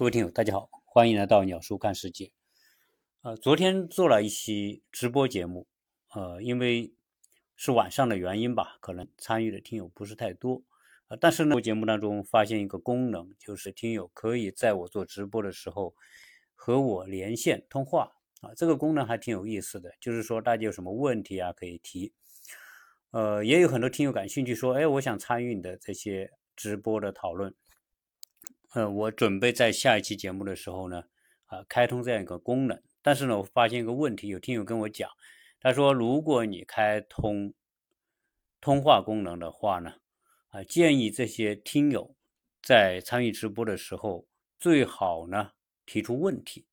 各位听友，大家好，欢迎来到鸟叔看世界。呃，昨天做了一期直播节目，呃，因为是晚上的原因吧，可能参与的听友不是太多。呃，但是呢，节目当中发现一个功能，就是听友可以在我做直播的时候和我连线通话啊，这个功能还挺有意思的。就是说，大家有什么问题啊，可以提。呃，也有很多听友感兴趣，说，哎，我想参与你的这些直播的讨论。呃，我准备在下一期节目的时候呢，啊，开通这样一个功能。但是呢，我发现一个问题，有听友跟我讲，他说，如果你开通通话功能的话呢，啊，建议这些听友在参与直播的时候，最好呢提出问题，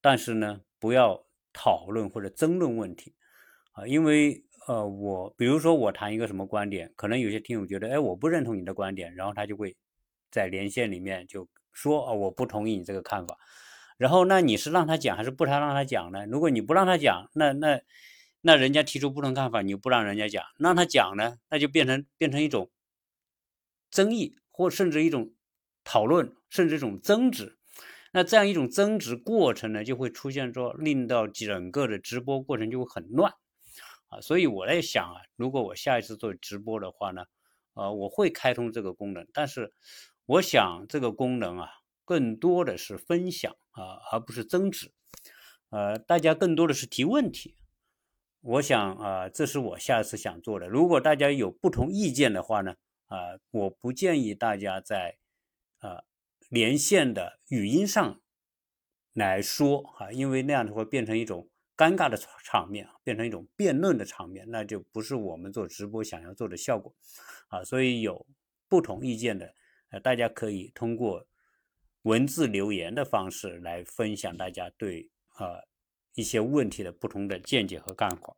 但是呢，不要讨论或者争论问题，啊，因为呃，我比如说我谈一个什么观点，可能有些听友觉得，哎，我不认同你的观点，然后他就会。在连线里面就说啊，我不同意你这个看法。然后那你是让他讲还是不他让他讲呢？如果你不让他讲，那那那人家提出不同看法，你不让人家讲，让他讲呢，那就变成变成一种争议，或甚至一种讨论，甚至一种争执。那这样一种争执过程呢，就会出现说，令到整个的直播过程就会很乱啊。所以我在想啊，如果我下一次做直播的话呢，呃，我会开通这个功能，但是。我想这个功能啊，更多的是分享啊，而不是增值。呃，大家更多的是提问题。我想啊，这是我下次想做的。如果大家有不同意见的话呢，啊，我不建议大家在啊连线的语音上来说啊，因为那样的会变成一种尴尬的场面，变成一种辩论的场面，那就不是我们做直播想要做的效果啊。所以有不同意见的。呃，大家可以通过文字留言的方式来分享大家对呃一些问题的不同的见解和看法。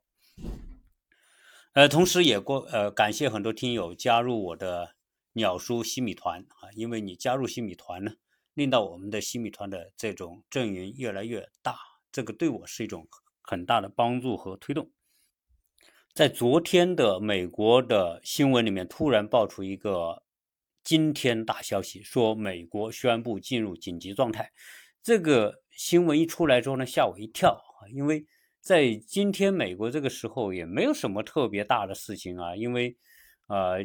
呃，同时也过呃感谢很多听友加入我的鸟叔西米团啊，因为你加入西米团呢，令到我们的西米团的这种阵营越来越大，这个对我是一种很大的帮助和推动。在昨天的美国的新闻里面，突然爆出一个。今天大消息说，美国宣布进入紧急状态。这个新闻一出来之后呢，吓我一跳啊！因为在今天美国这个时候也没有什么特别大的事情啊。因为呃，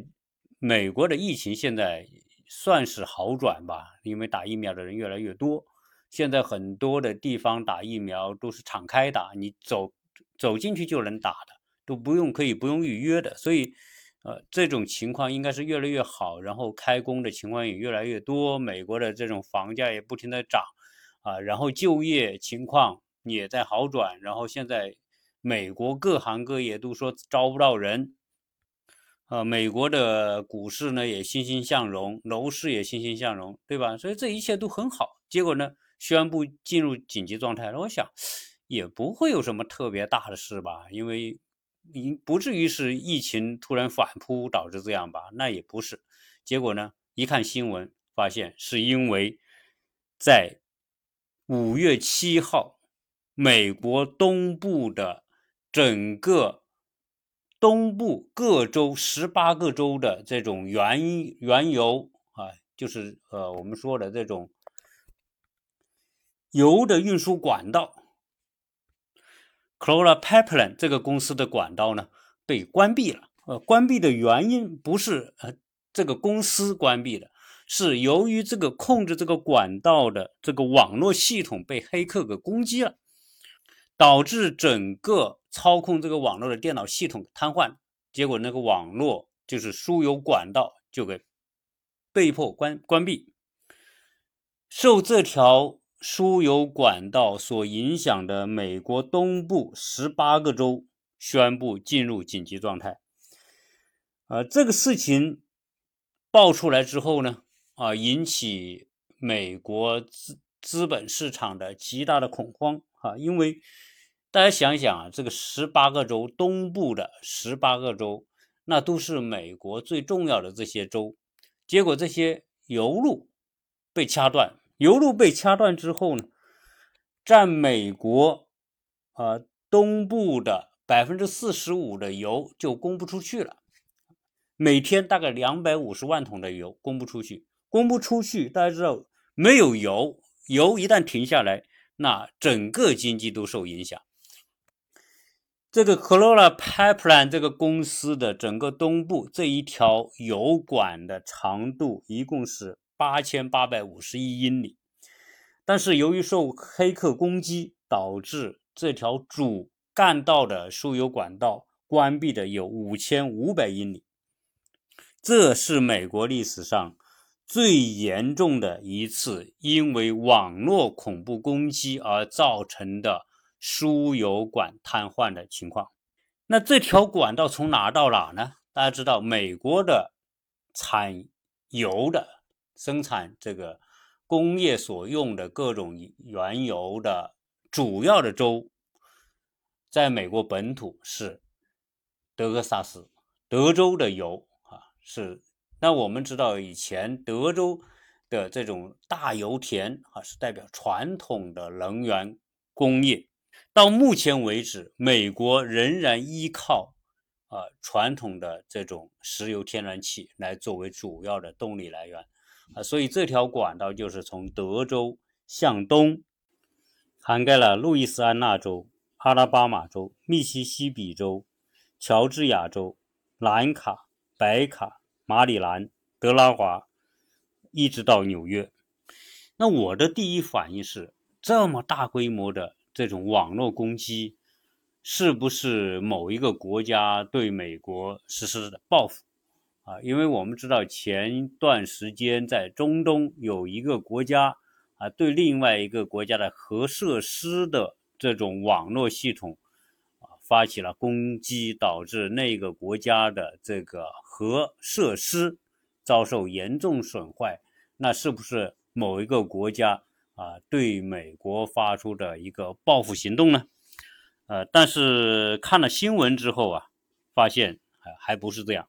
美国的疫情现在算是好转吧，因为打疫苗的人越来越多。现在很多的地方打疫苗都是敞开打，你走走进去就能打的，都不用可以不用预约的，所以。呃，这种情况应该是越来越好，然后开工的情况也越来越多。美国的这种房价也不停的涨，啊，然后就业情况也在好转。然后现在美国各行各业都说招不到人，呃，美国的股市呢也欣欣向荣，楼市也欣欣向荣，对吧？所以这一切都很好。结果呢，宣布进入紧急状态了。我想也不会有什么特别大的事吧，因为。你不至于是疫情突然反扑导致这样吧？那也不是。结果呢？一看新闻，发现是因为在五月七号，美国东部的整个东部各州十八个州的这种原原油啊，就是呃我们说的这种油的运输管道。C l o r a Pipeline 这个公司的管道呢被关闭了。呃，关闭的原因不是呃这个公司关闭的，是由于这个控制这个管道的这个网络系统被黑客给攻击了，导致整个操控这个网络的电脑系统瘫痪，结果那个网络就是输油管道就给被迫关关闭。受这条。输油管道所影响的美国东部十八个州宣布进入紧急状态。啊，这个事情爆出来之后呢，啊，引起美国资资本市场的极大的恐慌啊，因为大家想想啊，这个十八个州东部的十八个州，那都是美国最重要的这些州，结果这些油路被掐断。油路被掐断之后呢，占美国啊东部的百分之四十五的油就供不出去了，每天大概两百五十万桶的油供不出去，供不出去，大家知道没有油，油一旦停下来，那整个经济都受影响。这个 c o l o r a Pipeline 这个公司的整个东部这一条油管的长度一共是八千八百五十一英里，但是由于受黑客攻击，导致这条主干道的输油管道关闭的有五千五百英里，这是美国历史上。最严重的一次因为网络恐怖攻击而造成的输油管瘫痪的情况。那这条管道从哪到哪呢？大家知道，美国的产油的生产这个工业所用的各种原油的主要的州，在美国本土是德克萨斯，德州的油啊是。那我们知道，以前德州的这种大油田啊，是代表传统的能源工业。到目前为止，美国仍然依靠啊传统的这种石油、天然气来作为主要的动力来源啊，所以这条管道就是从德州向东，涵盖了路易斯安那州、阿拉巴马州、密西西比州、乔治亚州、南卡、北卡。马里兰、德拉华，一直到纽约。那我的第一反应是：这么大规模的这种网络攻击，是不是某一个国家对美国实施的报复？啊，因为我们知道前段时间在中东有一个国家啊，对另外一个国家的核设施的这种网络系统啊。发起了攻击，导致那个国家的这个核设施遭受严重损坏。那是不是某一个国家啊对美国发出的一个报复行动呢？呃，但是看了新闻之后啊，发现还还不是这样。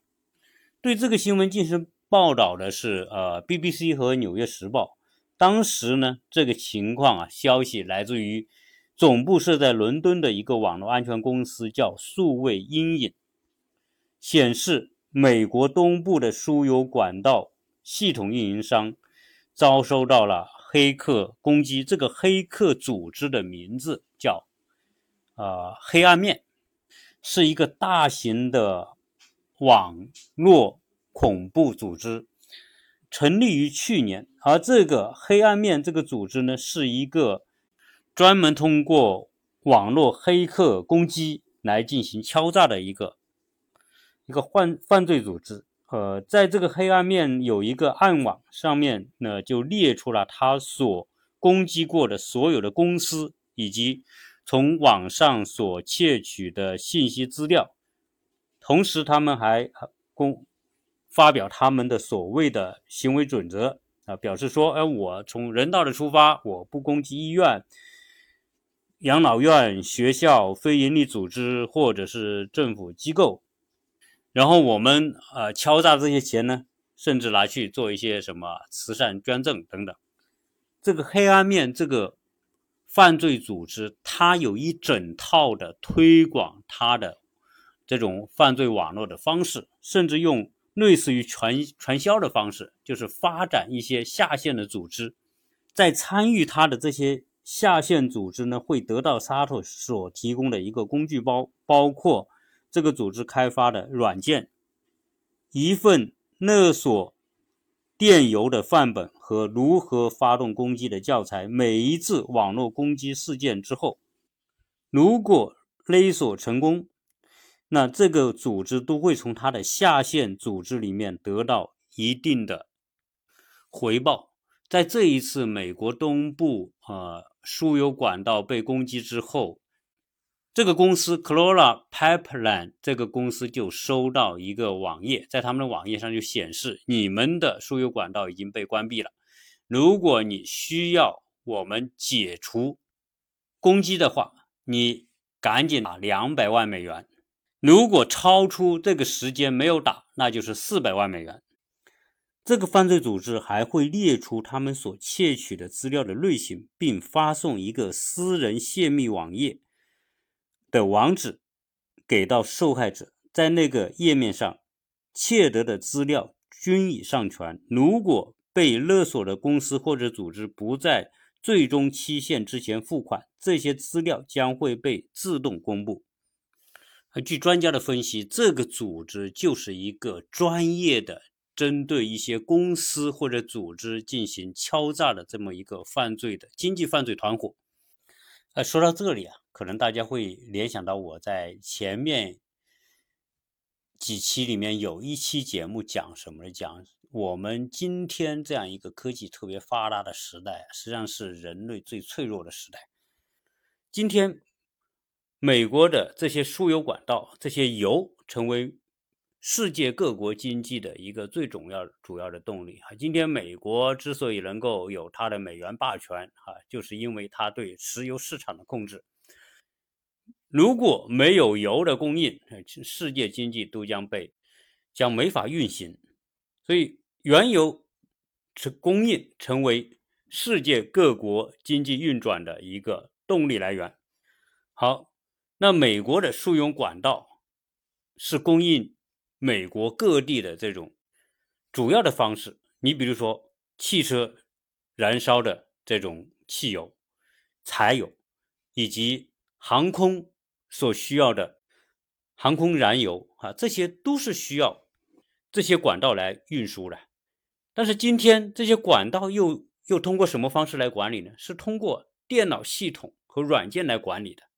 对这个新闻进行报道的是呃 BBC 和纽约时报。当时呢，这个情况啊，消息来自于。总部设在伦敦的一个网络安全公司叫数位阴影，显示美国东部的输油管道系统运营商遭受到了黑客攻击。这个黑客组织的名字叫呃黑暗面，是一个大型的网络恐怖组织，成立于去年。而这个黑暗面这个组织呢，是一个。专门通过网络黑客攻击来进行敲诈的一个一个犯犯罪组织。呃，在这个黑暗面有一个暗网上面呢，就列出了他所攻击过的所有的公司以及从网上所窃取的信息资料。同时，他们还公发表他们的所谓的行为准则啊，表示说：哎，我从人道的出发，我不攻击医院。养老院、学校、非营利组织或者是政府机构，然后我们呃敲诈这些钱呢，甚至拿去做一些什么慈善捐赠等等。这个黑暗面这个犯罪组织，它有一整套的推广它的这种犯罪网络的方式，甚至用类似于传传销的方式，就是发展一些下线的组织，在参与它的这些。下线组织呢会得到 SATO 所提供的一个工具包，包括这个组织开发的软件、一份勒索电邮的范本和如何发动攻击的教材。每一次网络攻击事件之后，如果勒索成功，那这个组织都会从它的下线组织里面得到一定的回报。在这一次美国东部呃输油管道被攻击之后，这个公司 c l o r a Pipeline 这个公司就收到一个网页，在他们的网页上就显示你们的输油管道已经被关闭了。如果你需要我们解除攻击的话，你赶紧拿两百万美元。如果超出这个时间没有打，那就是四百万美元。这个犯罪组织还会列出他们所窃取的资料的类型，并发送一个私人泄密网页的网址给到受害者。在那个页面上，窃得的资料均已上传。如果被勒索的公司或者组织不在最终期限之前付款，这些资料将会被自动公布。据专家的分析，这个组织就是一个专业的针对一些公司或者组织进行敲诈的这么一个犯罪的经济犯罪团伙。呃，说到这里啊，可能大家会联想到我在前面几期里面有一期节目讲什么？讲我们今天这样一个科技特别发达的时代，实际上是人类最脆弱的时代。今天。美国的这些输油管道，这些油成为世界各国经济的一个最重要、主要的动力啊。今天美国之所以能够有它的美元霸权啊，就是因为它对石油市场的控制。如果没有油的供应，世界经济都将被将没法运行。所以，原油是供应成为世界各国经济运转的一个动力来源。好。那美国的输油管道是供应美国各地的这种主要的方式。你比如说，汽车燃烧的这种汽油、柴油，以及航空所需要的航空燃油啊，这些都是需要这些管道来运输的。但是今天这些管道又又通过什么方式来管理呢？是通过电脑系统和软件来管理的。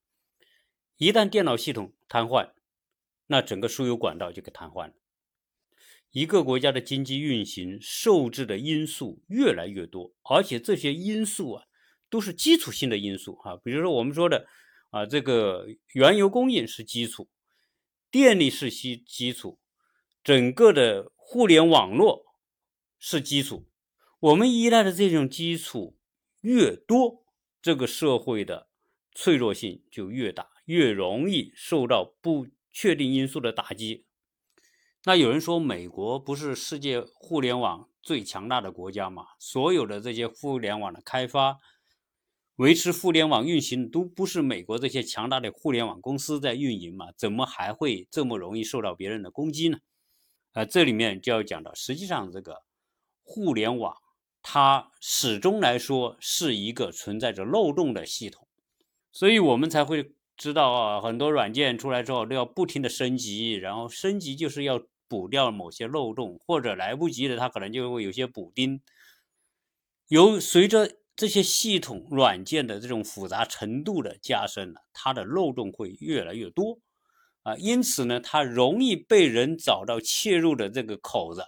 一旦电脑系统瘫痪，那整个输油管道就给瘫痪了。一个国家的经济运行受制的因素越来越多，而且这些因素啊都是基础性的因素啊，比如说我们说的啊，这个原油供应是基础，电力是基基础，整个的互联网络是基础。我们依赖的这种基础越多，这个社会的脆弱性就越大。越容易受到不确定因素的打击。那有人说，美国不是世界互联网最强大的国家吗？所有的这些互联网的开发、维持互联网运行，都不是美国这些强大的互联网公司在运营吗？怎么还会这么容易受到别人的攻击呢？啊，这里面就要讲到，实际上这个互联网它始终来说是一个存在着漏洞的系统，所以我们才会。知道啊，很多软件出来之后都要不停的升级，然后升级就是要补掉某些漏洞，或者来不及的，它可能就会有些补丁。由随着这些系统软件的这种复杂程度的加深呢，它的漏洞会越来越多啊，因此呢，它容易被人找到切入的这个口子。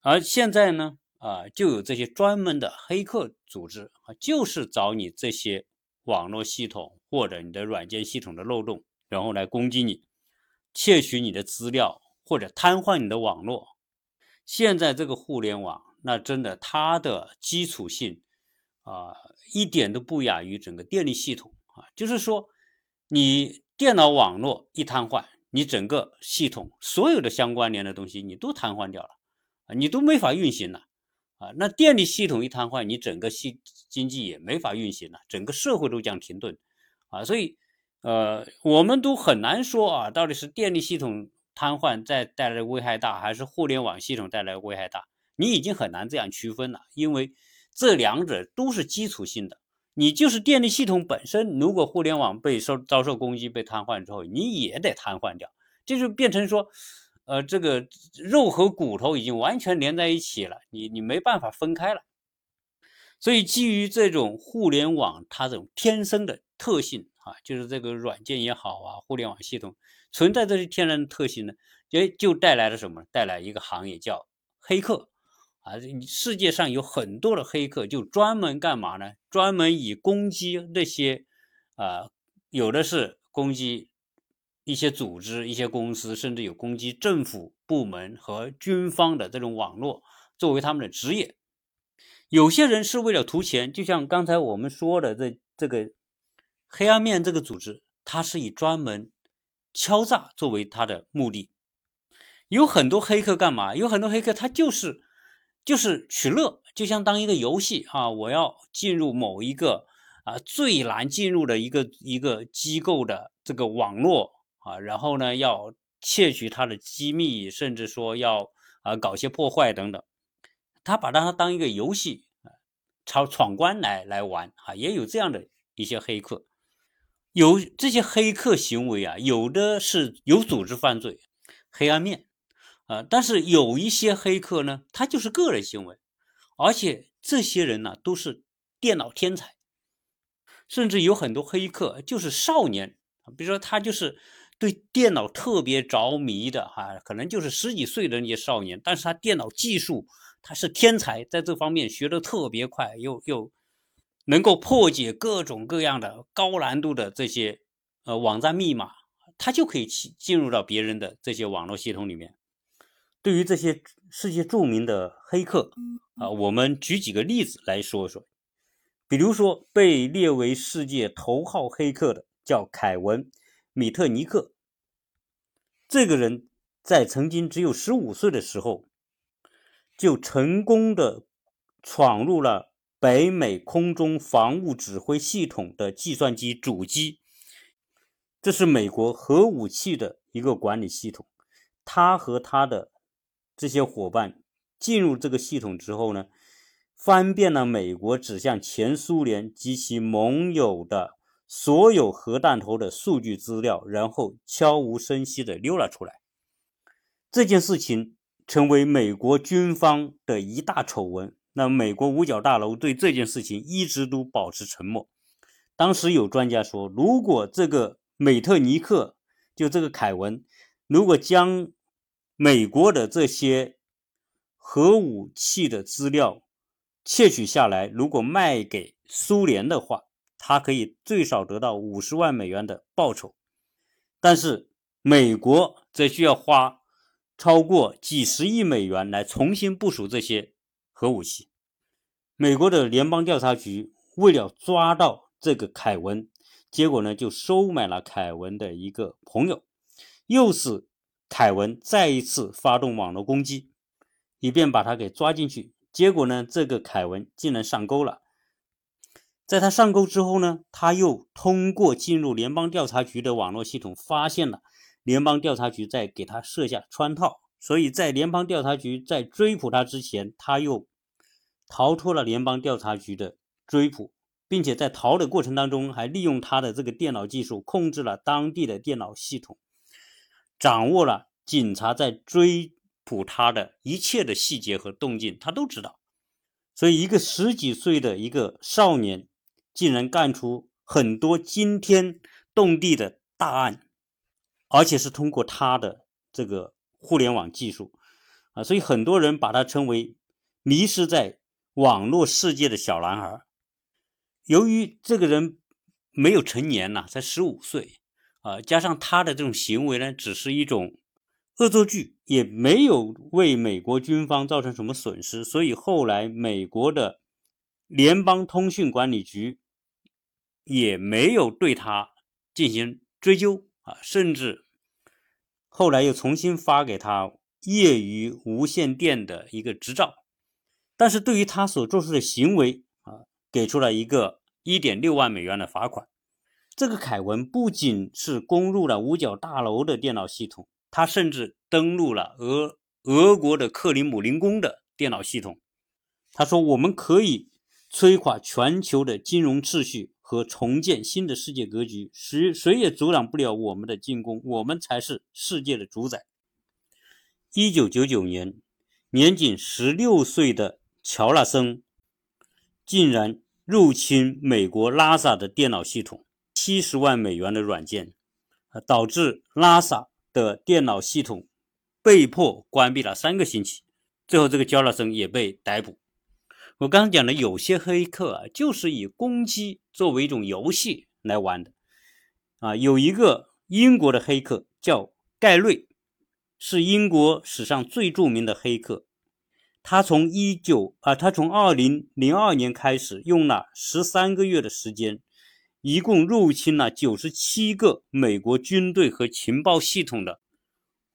而现在呢，啊，就有这些专门的黑客组织啊，就是找你这些。网络系统或者你的软件系统的漏洞，然后来攻击你，窃取你的资料或者瘫痪你的网络。现在这个互联网，那真的它的基础性啊，一点都不亚于整个电力系统啊。就是说，你电脑网络一瘫痪，你整个系统所有的相关联的东西你都瘫痪掉了啊，你都没法运行了。啊，那电力系统一瘫痪，你整个系经济也没法运行了，整个社会都将停顿，啊，所以，呃，我们都很难说啊，到底是电力系统瘫痪再带来的危害大，还是互联网系统带来的危害大？你已经很难这样区分了，因为这两者都是基础性的。你就是电力系统本身，如果互联网被受遭受攻击被瘫痪之后，你也得瘫痪掉，这就变成说。呃，这个肉和骨头已经完全连在一起了，你你没办法分开了。所以基于这种互联网它这种天生的特性啊，就是这个软件也好啊，互联网系统存在这些天然的特性呢，也，就带来了什么？带来一个行业叫黑客啊。世界上有很多的黑客，就专门干嘛呢？专门以攻击那些啊，有的是攻击。一些组织、一些公司，甚至有攻击政府部门和军方的这种网络作为他们的职业。有些人是为了图钱，就像刚才我们说的这这个黑暗面这个组织，它是以专门敲诈作为它的目的。有很多黑客干嘛？有很多黑客他就是就是取乐，就像当一个游戏啊，我要进入某一个啊最难进入的一个一个机构的这个网络。啊，然后呢，要窃取他的机密，甚至说要啊搞些破坏等等，他把它当一个游戏啊，闯闯关来来玩啊，也有这样的一些黑客。有这些黑客行为啊，有的是有组织犯罪，黑暗面啊，但是有一些黑客呢，他就是个人行为，而且这些人呢都是电脑天才，甚至有很多黑客就是少年，比如说他就是对电脑特别着迷的哈，可能就是十几岁的那些少年，但是他电脑技术他是天才，在这方面学的特别快，又又。能够破解各种各样的高难度的这些呃网站密码，他就可以进进入到别人的这些网络系统里面。对于这些世界著名的黑客啊，我们举几个例子来说说。比如说，被列为世界头号黑客的叫凯文·米特尼克。这个人在曾经只有十五岁的时候，就成功的闯入了。北美空中防务指挥系统的计算机主机，这是美国核武器的一个管理系统。他和他的这些伙伴进入这个系统之后呢，翻遍了美国指向前苏联及其盟友的所有核弹头的数据资料，然后悄无声息地溜了出来。这件事情成为美国军方的一大丑闻。那美国五角大楼对这件事情一直都保持沉默。当时有专家说，如果这个美特尼克，就这个凯文，如果将美国的这些核武器的资料窃取下来，如果卖给苏联的话，他可以最少得到五十万美元的报酬。但是美国则需要花超过几十亿美元来重新部署这些核武器。美国的联邦调查局为了抓到这个凯文，结果呢就收买了凯文的一个朋友，诱使凯文再一次发动网络攻击，以便把他给抓进去。结果呢，这个凯文竟然上钩了。在他上钩之后呢，他又通过进入联邦调查局的网络系统，发现了联邦调查局在给他设下圈套，所以在联邦调查局在追捕他之前，他又。逃脱了联邦调查局的追捕，并且在逃的过程当中，还利用他的这个电脑技术控制了当地的电脑系统，掌握了警察在追捕他的一切的细节和动静，他都知道。所以，一个十几岁的一个少年，竟然干出很多惊天动地的大案，而且是通过他的这个互联网技术啊，所以很多人把他称为迷失在。网络世界的小男孩，由于这个人没有成年呐，才十五岁啊，加上他的这种行为呢，只是一种恶作剧，也没有为美国军方造成什么损失，所以后来美国的联邦通讯管理局也没有对他进行追究啊，甚至后来又重新发给他业余无线电的一个执照。但是对于他所做出的行为啊，给出了一个一点六万美元的罚款。这个凯文不仅是攻入了五角大楼的电脑系统，他甚至登录了俄俄国的克里姆林宫的电脑系统。他说：“我们可以摧垮全球的金融秩序和重建新的世界格局，谁谁也阻挡不了我们的进攻，我们才是世界的主宰。”一九九九年，年仅十六岁的。乔纳森竟然入侵美国拉萨的电脑系统，七十万美元的软件，导致拉萨的电脑系统被迫关闭了三个星期。最后，这个乔纳森也被逮捕。我刚刚讲的，有些黑客啊，就是以攻击作为一种游戏来玩的。啊，有一个英国的黑客叫盖瑞，是英国史上最著名的黑客。他从一九啊，他从二零零二年开始，用了十三个月的时间，一共入侵了九十七个美国军队和情报系统的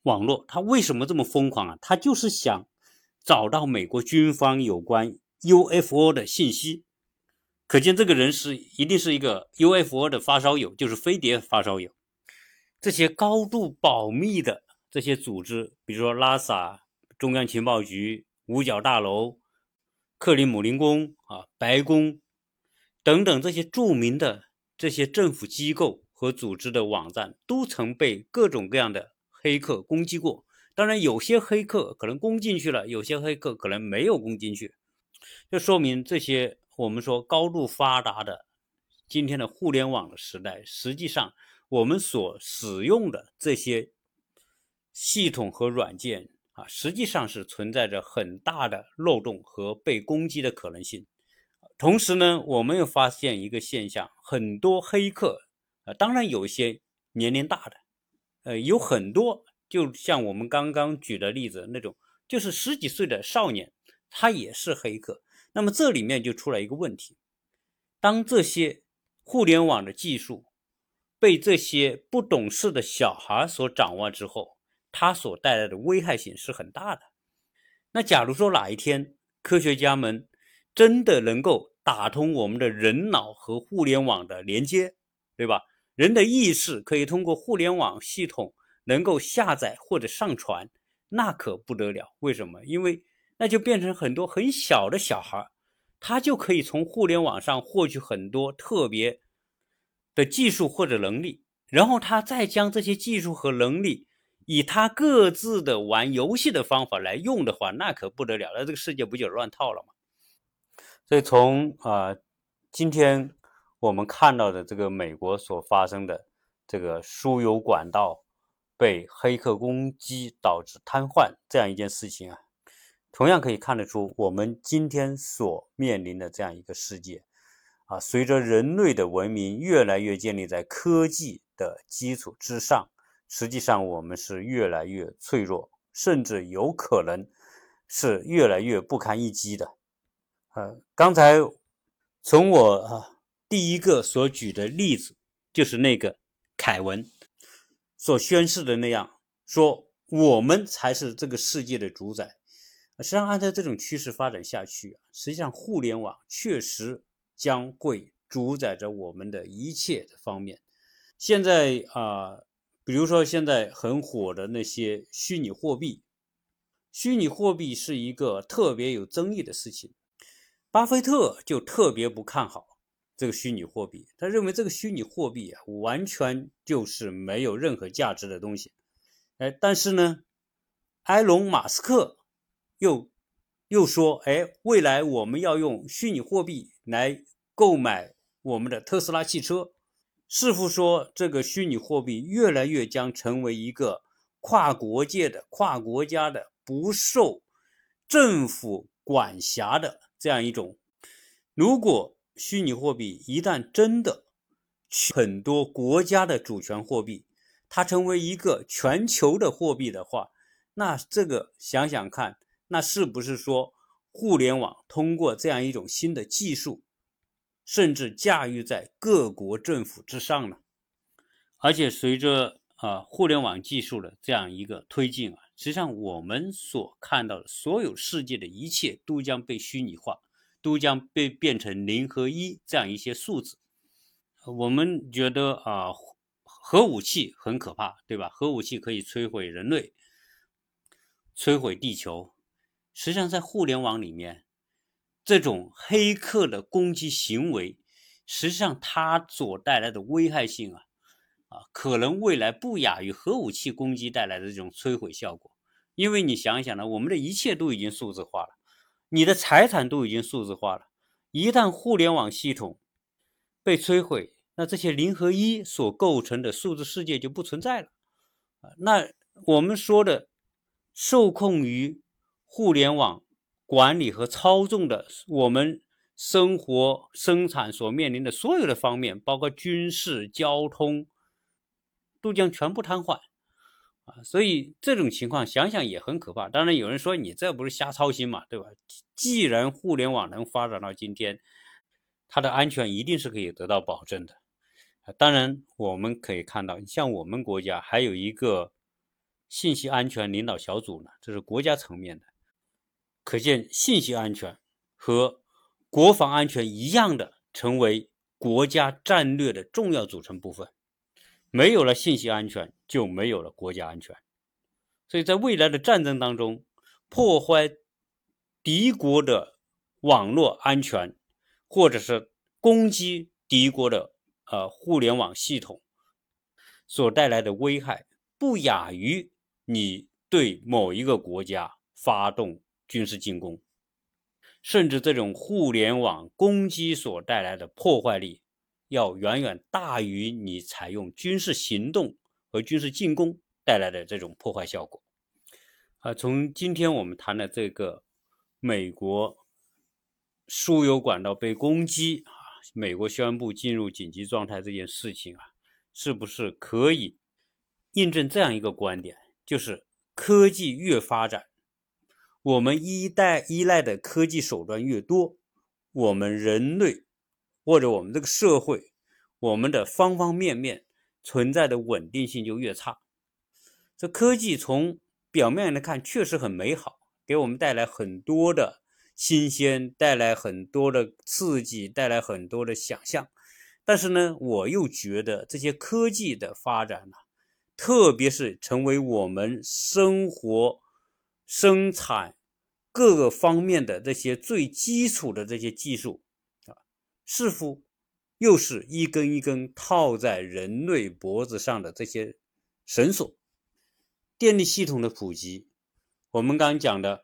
网络。他为什么这么疯狂啊？他就是想找到美国军方有关 UFO 的信息。可见这个人是一定是一个 UFO 的发烧友，就是飞碟发烧友。这些高度保密的这些组织，比如说拉萨中央情报局。五角大楼、克里姆林宫啊、白宫等等这些著名的这些政府机构和组织的网站，都曾被各种各样的黑客攻击过。当然，有些黑客可能攻进去了，有些黑客可能没有攻进去，这说明这些我们说高度发达的今天的互联网的时代，实际上我们所使用的这些系统和软件啊，实际上是存在着很大的漏洞和被攻击的可能性。同时呢，我们又发现一个现象，很多黑客啊，当然有一些年龄大的，呃，有很多。就像我们刚刚举的例子那种，就是十几岁的少年，他也是黑客。那么这里面就出来一个问题：当这些互联网的技术被这些不懂事的小孩所掌握之后，它所带来的危害性是很大的。那假如说哪一天科学家们真的能够打通我们的人脑和互联网的连接，对吧？人的意识可以通过互联网系统。能够下载或者上传，那可不得了。为什么？因为那就变成很多很小的小孩，他就可以从互联网上获取很多特别的技术或者能力，然后他再将这些技术和能力以他各自的玩游戏的方法来用的话，那可不得了。那这个世界不就乱套了吗？所以从啊，今天我们看到的这个美国所发生的这个输油管道。被黑客攻击导致瘫痪这样一件事情啊，同样可以看得出我们今天所面临的这样一个世界啊，随着人类的文明越来越建立在科技的基础之上，实际上我们是越来越脆弱，甚至有可能是越来越不堪一击的。呃，刚才从我啊第一个所举的例子就是那个凯文。所宣誓的那样说，我们才是这个世界的主宰。实际上，按照这种趋势发展下去，实际上互联网确实将会主宰着我们的一切的方面。现在啊，比如说现在很火的那些虚拟货币，虚拟货币是一个特别有争议的事情。巴菲特就特别不看好。这个虚拟货币，他认为这个虚拟货币啊，完全就是没有任何价值的东西。哎，但是呢，埃隆·马斯克又又说，哎，未来我们要用虚拟货币来购买我们的特斯拉汽车。似乎说，这个虚拟货币越来越将成为一个跨国界的、跨国家的、不受政府管辖的这样一种。如果虚拟货币一旦真的很多国家的主权货币，它成为一个全球的货币的话，那这个想想看，那是不是说互联网通过这样一种新的技术，甚至驾驭在各国政府之上呢？而且随着啊互联网技术的这样一个推进啊，实际上我们所看到的所有世界的一切都将被虚拟化。都将被变成零和一这样一些数字。我们觉得啊，核武器很可怕，对吧？核武器可以摧毁人类，摧毁地球。实际上，在互联网里面，这种黑客的攻击行为，实际上它所带来的危害性啊，啊，可能未来不亚于核武器攻击带来的这种摧毁效果。因为你想想呢，我们的一切都已经数字化了。你的财产都已经数字化了，一旦互联网系统被摧毁，那这些零和一所构成的数字世界就不存在了。啊，那我们说的受控于互联网管理和操纵的我们生活生产所面临的所有的方面，包括军事、交通，都将全部瘫痪。啊，所以这种情况想想也很可怕。当然，有人说你这不是瞎操心嘛，对吧？既然互联网能发展到今天，它的安全一定是可以得到保证的。当然，我们可以看到，像我们国家还有一个信息安全领导小组呢，这是国家层面的。可见，信息安全和国防安全一样的，成为国家战略的重要组成部分。没有了信息安全，就没有了国家安全。所以在未来的战争当中，破坏敌国的网络安全，或者是攻击敌国的呃互联网系统所带来的危害，不亚于你对某一个国家发动军事进攻，甚至这种互联网攻击所带来的破坏力，要远远大于你采用军事行动和军事进攻带来的这种破坏效果。啊，从今天我们谈的这个美国。输油管道被攻击啊！美国宣布进入紧急状态这件事情啊，是不是可以印证这样一个观点？就是科技越发展，我们依赖依赖的科技手段越多，我们人类或者我们这个社会，我们的方方面面存在的稳定性就越差。这科技从表面来看确实很美好，给我们带来很多的。新鲜带来很多的刺激，带来很多的想象，但是呢，我又觉得这些科技的发展呢，特别是成为我们生活、生产各个方面的这些最基础的这些技术啊，似乎又是一根一根套在人类脖子上的这些绳索。电力系统的普及，我们刚讲的。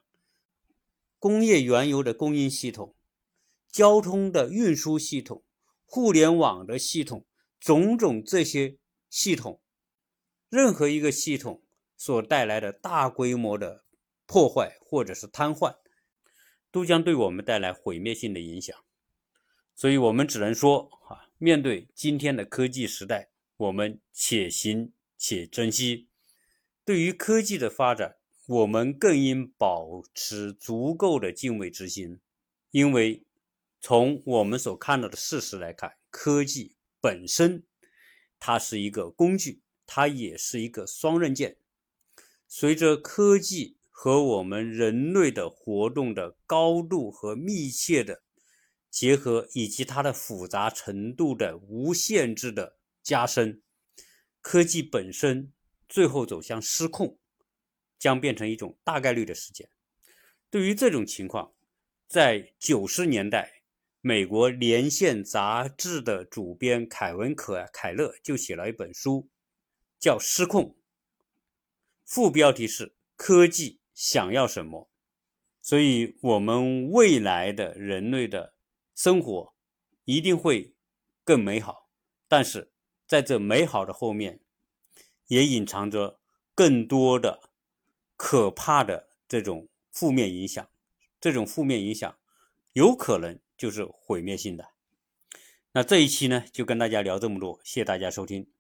工业原油的供应系统、交通的运输系统、互联网的系统，种种这些系统，任何一个系统所带来的大规模的破坏或者是瘫痪，都将对我们带来毁灭性的影响。所以，我们只能说啊，面对今天的科技时代，我们且行且珍惜。对于科技的发展。我们更应保持足够的敬畏之心，因为从我们所看到的事实来看，科技本身它是一个工具，它也是一个双刃剑。随着科技和我们人类的活动的高度和密切的结合，以及它的复杂程度的无限制的加深，科技本身最后走向失控。将变成一种大概率的事件。对于这种情况，在九十年代，美国《连线》杂志的主编凯文·可凯勒就写了一本书，叫《失控》，副标题是“科技想要什么”。所以，我们未来的人类的生活一定会更美好，但是在这美好的后面，也隐藏着更多的。可怕的这种负面影响，这种负面影响有可能就是毁灭性的。那这一期呢，就跟大家聊这么多，谢谢大家收听。